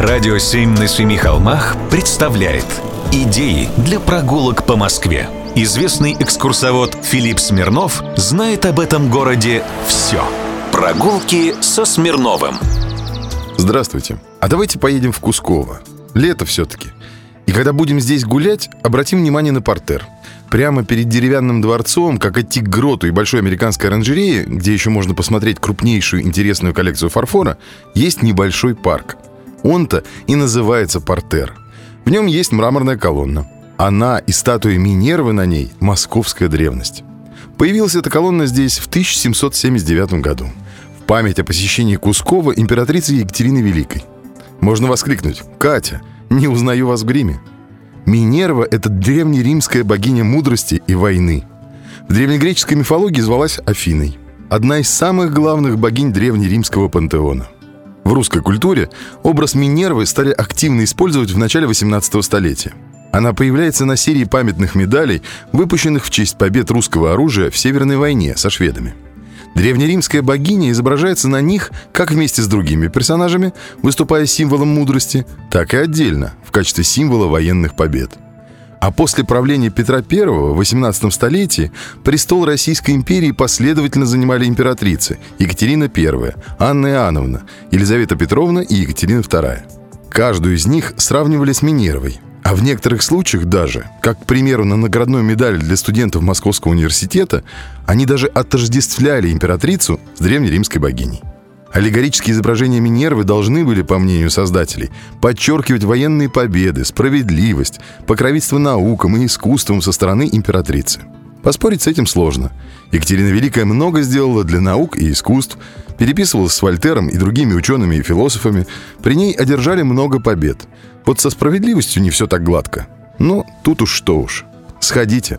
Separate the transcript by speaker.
Speaker 1: Радио «Семь на семи холмах» представляет Идеи для прогулок по Москве. Известный экскурсовод Филипп Смирнов знает об этом городе все. Прогулки со Смирновым.
Speaker 2: Здравствуйте. А давайте поедем в Кусково. Лето все-таки. И когда будем здесь гулять, обратим внимание на портер. Прямо перед деревянным дворцом, как идти к гроту и большой американской оранжерее, где еще можно посмотреть крупнейшую интересную коллекцию фарфора, есть небольшой парк. Он-то и называется портер. В нем есть мраморная колонна. Она и статуя Минервы на ней – московская древность. Появилась эта колонна здесь в 1779 году. В память о посещении Кускова императрицы Екатерины Великой. Можно воскликнуть «Катя, не узнаю вас в гриме». Минерва – это древнеримская богиня мудрости и войны. В древнегреческой мифологии звалась Афиной. Одна из самых главных богинь древнеримского пантеона – в русской культуре образ Минервы стали активно использовать в начале 18 столетия. Она появляется на серии памятных медалей, выпущенных в честь побед русского оружия в Северной войне со шведами. Древнеримская богиня изображается на них как вместе с другими персонажами, выступая символом мудрости, так и отдельно, в качестве символа военных побед – а после правления Петра I в XVIII столетии престол Российской империи последовательно занимали императрицы Екатерина I, Анна Иоанновна, Елизавета Петровна и Екатерина II. Каждую из них сравнивали с Минеровой, а в некоторых случаях даже, как, к примеру, на наградной медали для студентов Московского университета, они даже отождествляли императрицу с древнеримской богиней. Аллегорические изображения Минервы должны были, по мнению создателей, подчеркивать военные победы, справедливость, покровительство наукам и искусствам со стороны императрицы. Поспорить с этим сложно. Екатерина Великая много сделала для наук и искусств, переписывалась с Вольтером и другими учеными и философами, при ней одержали много побед. Вот со справедливостью не все так гладко. Но тут уж что уж. Сходите,